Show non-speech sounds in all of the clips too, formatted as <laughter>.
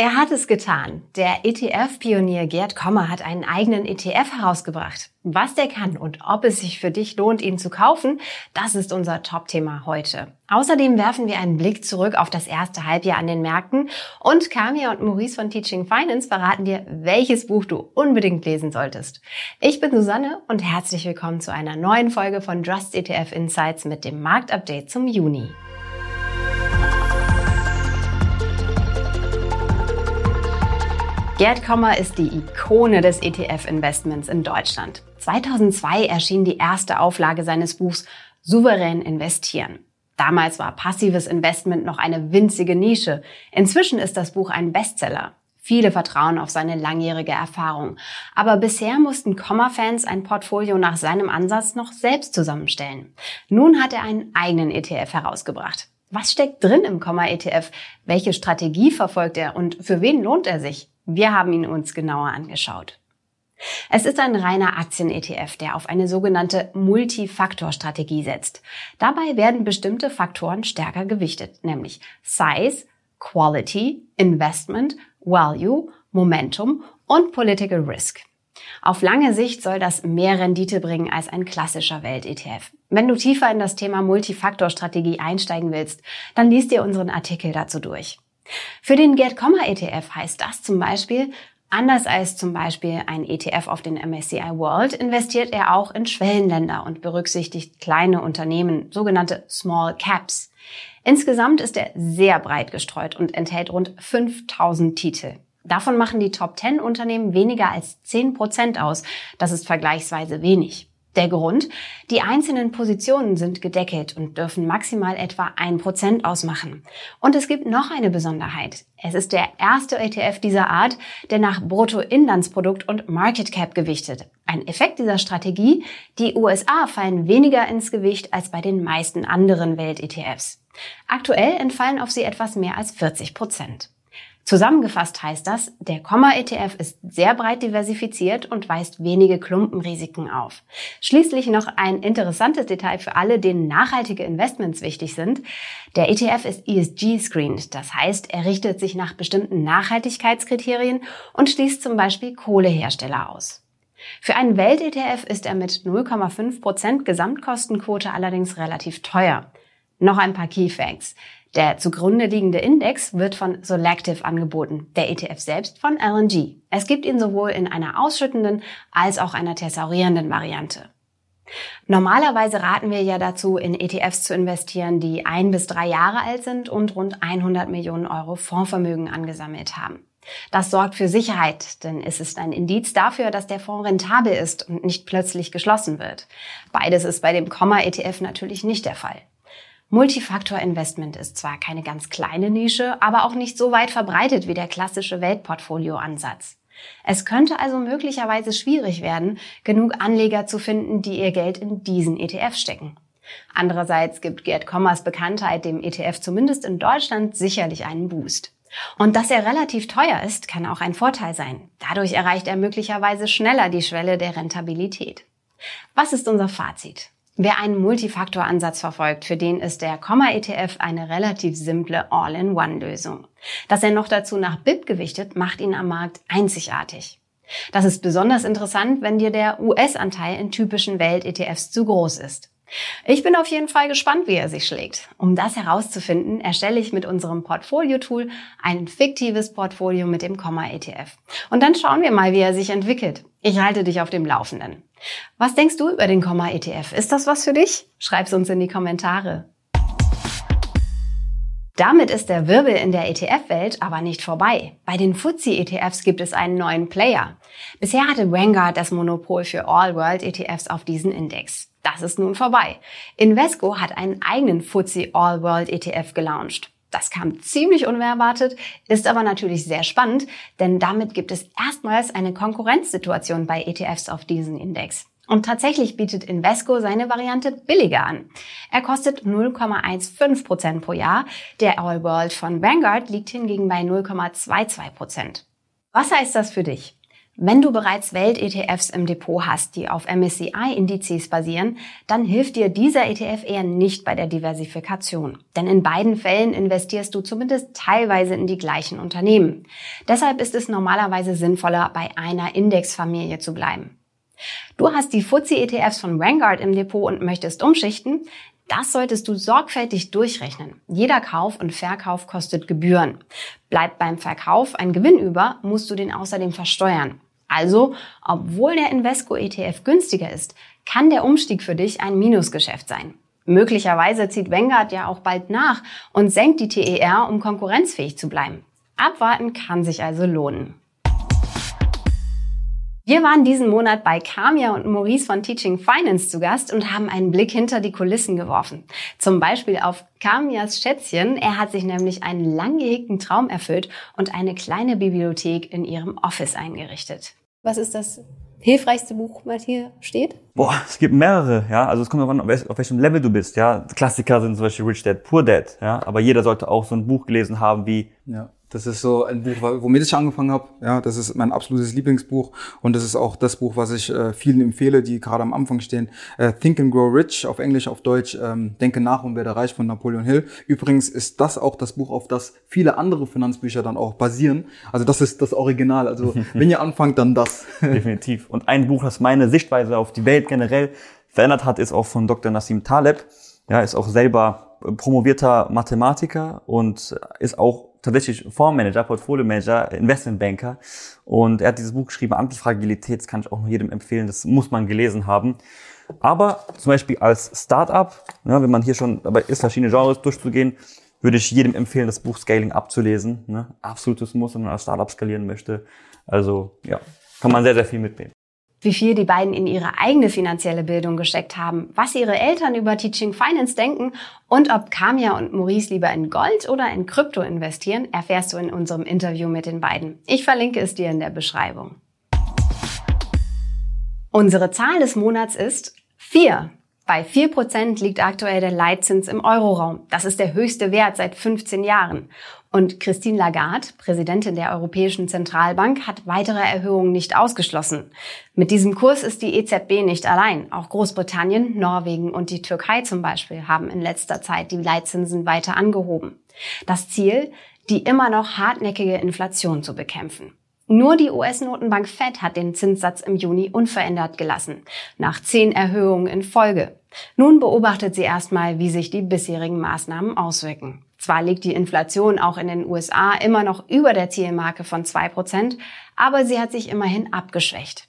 Er hat es getan. Der ETF-Pionier Gerd Kommer hat einen eigenen ETF herausgebracht. Was der kann und ob es sich für dich lohnt, ihn zu kaufen, das ist unser Top-Thema heute. Außerdem werfen wir einen Blick zurück auf das erste Halbjahr an den Märkten und Kamia und Maurice von Teaching Finance verraten dir, welches Buch du unbedingt lesen solltest. Ich bin Susanne und herzlich willkommen zu einer neuen Folge von Trust ETF Insights mit dem Marktupdate zum Juni. Gerd Kommer ist die Ikone des ETF-Investments in Deutschland. 2002 erschien die erste Auflage seines Buchs Souverän investieren. Damals war passives Investment noch eine winzige Nische. Inzwischen ist das Buch ein Bestseller. Viele vertrauen auf seine langjährige Erfahrung. Aber bisher mussten Komma-Fans ein Portfolio nach seinem Ansatz noch selbst zusammenstellen. Nun hat er einen eigenen ETF herausgebracht. Was steckt drin im Komma-ETF? Welche Strategie verfolgt er und für wen lohnt er sich? Wir haben ihn uns genauer angeschaut. Es ist ein reiner Aktien-ETF, der auf eine sogenannte Multifaktor-Strategie setzt. Dabei werden bestimmte Faktoren stärker gewichtet, nämlich Size, Quality, Investment, Value, Momentum und Political Risk. Auf lange Sicht soll das mehr Rendite bringen als ein klassischer Welt-ETF. Wenn du tiefer in das Thema Multifaktor-Strategie einsteigen willst, dann liest dir unseren Artikel dazu durch. Für den Get Comma ETF heißt das zum Beispiel, anders als zum Beispiel ein ETF auf den MSCI World, investiert er auch in Schwellenländer und berücksichtigt kleine Unternehmen, sogenannte Small Caps. Insgesamt ist er sehr breit gestreut und enthält rund 5000 Titel. Davon machen die Top 10 Unternehmen weniger als 10 Prozent aus. Das ist vergleichsweise wenig. Der Grund? Die einzelnen Positionen sind gedeckelt und dürfen maximal etwa ein Prozent ausmachen. Und es gibt noch eine Besonderheit. Es ist der erste ETF dieser Art, der nach Bruttoinlandsprodukt und Market Cap gewichtet. Ein Effekt dieser Strategie? Die USA fallen weniger ins Gewicht als bei den meisten anderen Welt-ETFs. Aktuell entfallen auf sie etwas mehr als 40 Prozent. Zusammengefasst heißt das, der Komma-ETF ist sehr breit diversifiziert und weist wenige Klumpenrisiken auf. Schließlich noch ein interessantes Detail für alle, denen nachhaltige Investments wichtig sind. Der ETF ist ESG-screened, das heißt, er richtet sich nach bestimmten Nachhaltigkeitskriterien und schließt zum Beispiel Kohlehersteller aus. Für einen Welt-ETF ist er mit 0,5% Gesamtkostenquote allerdings relativ teuer. Noch ein paar Key Facts. Der zugrunde liegende Index wird von Selective angeboten, der ETF selbst von LNG. Es gibt ihn sowohl in einer ausschüttenden als auch einer thesaurierenden Variante. Normalerweise raten wir ja dazu, in ETFs zu investieren, die ein bis drei Jahre alt sind und rund 100 Millionen Euro Fondsvermögen angesammelt haben. Das sorgt für Sicherheit, denn es ist ein Indiz dafür, dass der Fonds rentabel ist und nicht plötzlich geschlossen wird. Beides ist bei dem Komma-ETF natürlich nicht der Fall. Multifaktor-Investment ist zwar keine ganz kleine Nische, aber auch nicht so weit verbreitet wie der klassische Weltportfolio-Ansatz. Es könnte also möglicherweise schwierig werden, genug Anleger zu finden, die ihr Geld in diesen ETF stecken. Andererseits gibt Gerd Kommers Bekanntheit dem ETF zumindest in Deutschland sicherlich einen Boost. Und dass er relativ teuer ist, kann auch ein Vorteil sein. Dadurch erreicht er möglicherweise schneller die Schwelle der Rentabilität. Was ist unser Fazit? Wer einen Multifaktor-Ansatz verfolgt, für den ist der Komma-ETF eine relativ simple All-in-One-Lösung. Dass er noch dazu nach BIP gewichtet, macht ihn am Markt einzigartig. Das ist besonders interessant, wenn dir der US-Anteil in typischen Welt-ETFs zu groß ist. Ich bin auf jeden Fall gespannt, wie er sich schlägt. Um das herauszufinden, erstelle ich mit unserem Portfolio-Tool ein fiktives Portfolio mit dem Komma-ETF. Und dann schauen wir mal, wie er sich entwickelt. Ich halte dich auf dem Laufenden. Was denkst du über den Komma-ETF? Ist das was für dich? Schreib's uns in die Kommentare. Damit ist der Wirbel in der ETF-Welt aber nicht vorbei. Bei den FTSE-ETFs gibt es einen neuen Player. Bisher hatte Vanguard das Monopol für All-World-ETFs auf diesen Index. Das ist nun vorbei. Invesco hat einen eigenen FTSE All-World ETF gelauncht. Das kam ziemlich unerwartet, ist aber natürlich sehr spannend, denn damit gibt es erstmals eine Konkurrenzsituation bei ETFs auf diesen Index. Und tatsächlich bietet Invesco seine Variante billiger an. Er kostet 0,15 Prozent pro Jahr. Der All World von Vanguard liegt hingegen bei 0,22 Prozent. Was heißt das für dich? Wenn du bereits Welt-ETFs im Depot hast, die auf MSCI-Indizes basieren, dann hilft dir dieser ETF eher nicht bei der Diversifikation. Denn in beiden Fällen investierst du zumindest teilweise in die gleichen Unternehmen. Deshalb ist es normalerweise sinnvoller, bei einer Indexfamilie zu bleiben. Du hast die FTSE-ETFs von Vanguard im Depot und möchtest umschichten? Das solltest du sorgfältig durchrechnen. Jeder Kauf und Verkauf kostet Gebühren. Bleibt beim Verkauf ein Gewinn über, musst du den außerdem versteuern. Also, obwohl der Invesco ETF günstiger ist, kann der Umstieg für dich ein Minusgeschäft sein. Möglicherweise zieht Vanguard ja auch bald nach und senkt die TER, um konkurrenzfähig zu bleiben. Abwarten kann sich also lohnen. Wir waren diesen Monat bei Kamia und Maurice von Teaching Finance zu Gast und haben einen Blick hinter die Kulissen geworfen. Zum Beispiel auf Kamias Schätzchen. Er hat sich nämlich einen lang gehegten Traum erfüllt und eine kleine Bibliothek in ihrem Office eingerichtet. Was ist das hilfreichste Buch, was hier steht? Boah, es gibt mehrere, ja. Also es kommt darauf an, auf welchem Level du bist, ja. Klassiker sind zum Beispiel Rich Dad, Poor Dad, ja. Aber jeder sollte auch so ein Buch gelesen haben wie ja. Das ist so ein Buch, womit ich angefangen habe. Ja, das ist mein absolutes Lieblingsbuch und das ist auch das Buch, was ich äh, vielen empfehle, die gerade am Anfang stehen. Äh, Think and Grow Rich auf Englisch, auf Deutsch. Ähm, Denke nach und werde reich von Napoleon Hill. Übrigens ist das auch das Buch, auf das viele andere Finanzbücher dann auch basieren. Also das ist das Original. Also <laughs> wenn ihr anfangt, dann das. <laughs> Definitiv. Und ein Buch, das meine Sichtweise auf die Welt generell verändert hat, ist auch von Dr. Nassim Taleb. Ja, ist auch selber promovierter Mathematiker und ist auch tatsächlich Fondsmanager, Portfolio-Manager, Investmentbanker. Und er hat dieses Buch geschrieben, Antifragilität, das kann ich auch jedem empfehlen, das muss man gelesen haben. Aber zum Beispiel als Startup, ja, wenn man hier schon dabei ist, verschiedene Genres durchzugehen, würde ich jedem empfehlen, das Buch Scaling abzulesen. Ne? Absolutes Muss, wenn man als Startup skalieren möchte. Also ja, kann man sehr, sehr viel mitnehmen wie viel die beiden in ihre eigene finanzielle Bildung gesteckt haben, was ihre Eltern über Teaching Finance denken und ob Kamia und Maurice lieber in Gold oder in Krypto investieren, erfährst du in unserem Interview mit den beiden. Ich verlinke es dir in der Beschreibung. Unsere Zahl des Monats ist 4. Bei 4% liegt aktuell der Leitzins im Euroraum. Das ist der höchste Wert seit 15 Jahren. Und Christine Lagarde, Präsidentin der Europäischen Zentralbank, hat weitere Erhöhungen nicht ausgeschlossen. Mit diesem Kurs ist die EZB nicht allein. Auch Großbritannien, Norwegen und die Türkei zum Beispiel haben in letzter Zeit die Leitzinsen weiter angehoben. Das Ziel, die immer noch hartnäckige Inflation zu bekämpfen. Nur die US-Notenbank Fed hat den Zinssatz im Juni unverändert gelassen, nach zehn Erhöhungen in Folge. Nun beobachtet sie erstmal, wie sich die bisherigen Maßnahmen auswirken. Zwar liegt die Inflation auch in den USA immer noch über der Zielmarke von zwei Prozent, aber sie hat sich immerhin abgeschwächt.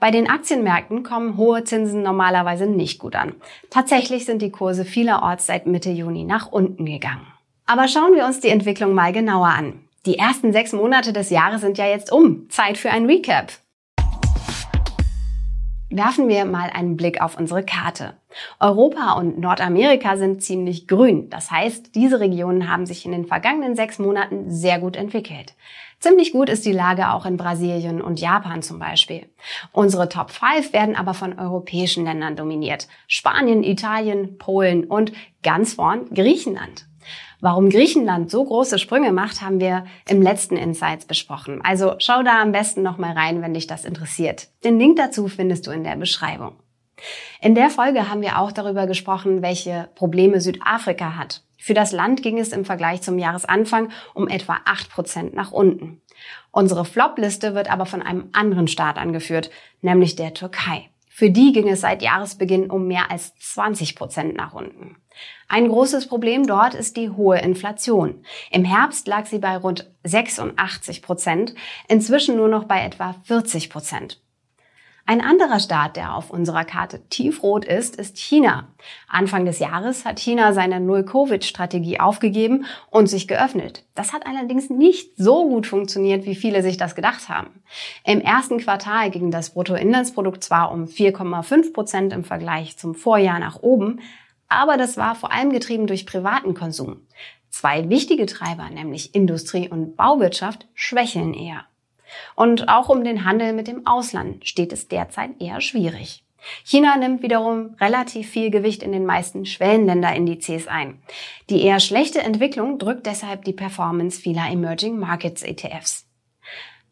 Bei den Aktienmärkten kommen hohe Zinsen normalerweise nicht gut an. Tatsächlich sind die Kurse vielerorts seit Mitte Juni nach unten gegangen. Aber schauen wir uns die Entwicklung mal genauer an. Die ersten sechs Monate des Jahres sind ja jetzt um. Zeit für ein Recap. Werfen wir mal einen Blick auf unsere Karte. Europa und Nordamerika sind ziemlich grün. Das heißt, diese Regionen haben sich in den vergangenen sechs Monaten sehr gut entwickelt. Ziemlich gut ist die Lage auch in Brasilien und Japan zum Beispiel. Unsere Top 5 werden aber von europäischen Ländern dominiert. Spanien, Italien, Polen und ganz vorn Griechenland. Warum Griechenland so große Sprünge macht, haben wir im letzten Insights besprochen. Also schau da am besten nochmal rein, wenn dich das interessiert. Den Link dazu findest du in der Beschreibung. In der Folge haben wir auch darüber gesprochen, welche Probleme Südafrika hat. Für das Land ging es im Vergleich zum Jahresanfang um etwa 8% nach unten. Unsere Flop-Liste wird aber von einem anderen Staat angeführt, nämlich der Türkei. Für die ging es seit Jahresbeginn um mehr als 20 Prozent nach unten. Ein großes Problem dort ist die hohe Inflation. Im Herbst lag sie bei rund 86 Prozent, inzwischen nur noch bei etwa 40 Prozent. Ein anderer Staat, der auf unserer Karte tiefrot ist, ist China. Anfang des Jahres hat China seine Null-Covid-Strategie aufgegeben und sich geöffnet. Das hat allerdings nicht so gut funktioniert, wie viele sich das gedacht haben. Im ersten Quartal ging das Bruttoinlandsprodukt zwar um 4,5 Prozent im Vergleich zum Vorjahr nach oben, aber das war vor allem getrieben durch privaten Konsum. Zwei wichtige Treiber, nämlich Industrie und Bauwirtschaft, schwächeln eher. Und auch um den Handel mit dem Ausland steht es derzeit eher schwierig. China nimmt wiederum relativ viel Gewicht in den meisten Schwellenländerindizes ein. Die eher schlechte Entwicklung drückt deshalb die Performance vieler Emerging Markets ETFs.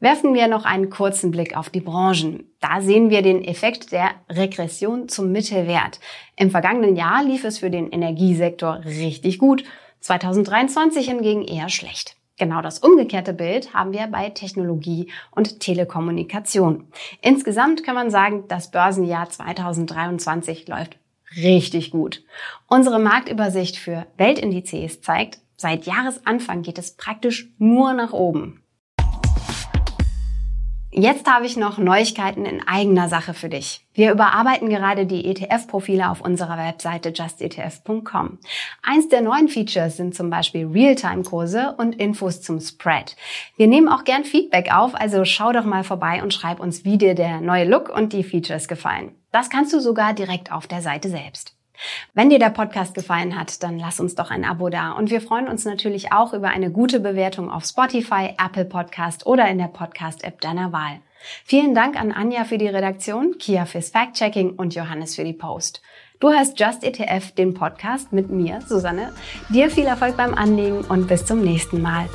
Werfen wir noch einen kurzen Blick auf die Branchen. Da sehen wir den Effekt der Regression zum Mittelwert. Im vergangenen Jahr lief es für den Energiesektor richtig gut, 2023 hingegen eher schlecht. Genau das umgekehrte Bild haben wir bei Technologie und Telekommunikation. Insgesamt kann man sagen, das Börsenjahr 2023 läuft richtig gut. Unsere Marktübersicht für Weltindizes zeigt, seit Jahresanfang geht es praktisch nur nach oben. Jetzt habe ich noch Neuigkeiten in eigener Sache für dich. Wir überarbeiten gerade die ETF-Profile auf unserer Webseite justetf.com. Eins der neuen Features sind zum Beispiel Realtime-Kurse und Infos zum Spread. Wir nehmen auch gern Feedback auf, also schau doch mal vorbei und schreib uns, wie dir der neue Look und die Features gefallen. Das kannst du sogar direkt auf der Seite selbst. Wenn dir der Podcast gefallen hat, dann lass uns doch ein Abo da. Und wir freuen uns natürlich auch über eine gute Bewertung auf Spotify, Apple Podcast oder in der Podcast-App deiner Wahl. Vielen Dank an Anja für die Redaktion, Kia fürs Fact-Checking und Johannes für die Post. Du hast Just ETF, den Podcast mit mir, Susanne. Dir viel Erfolg beim Anlegen und bis zum nächsten Mal.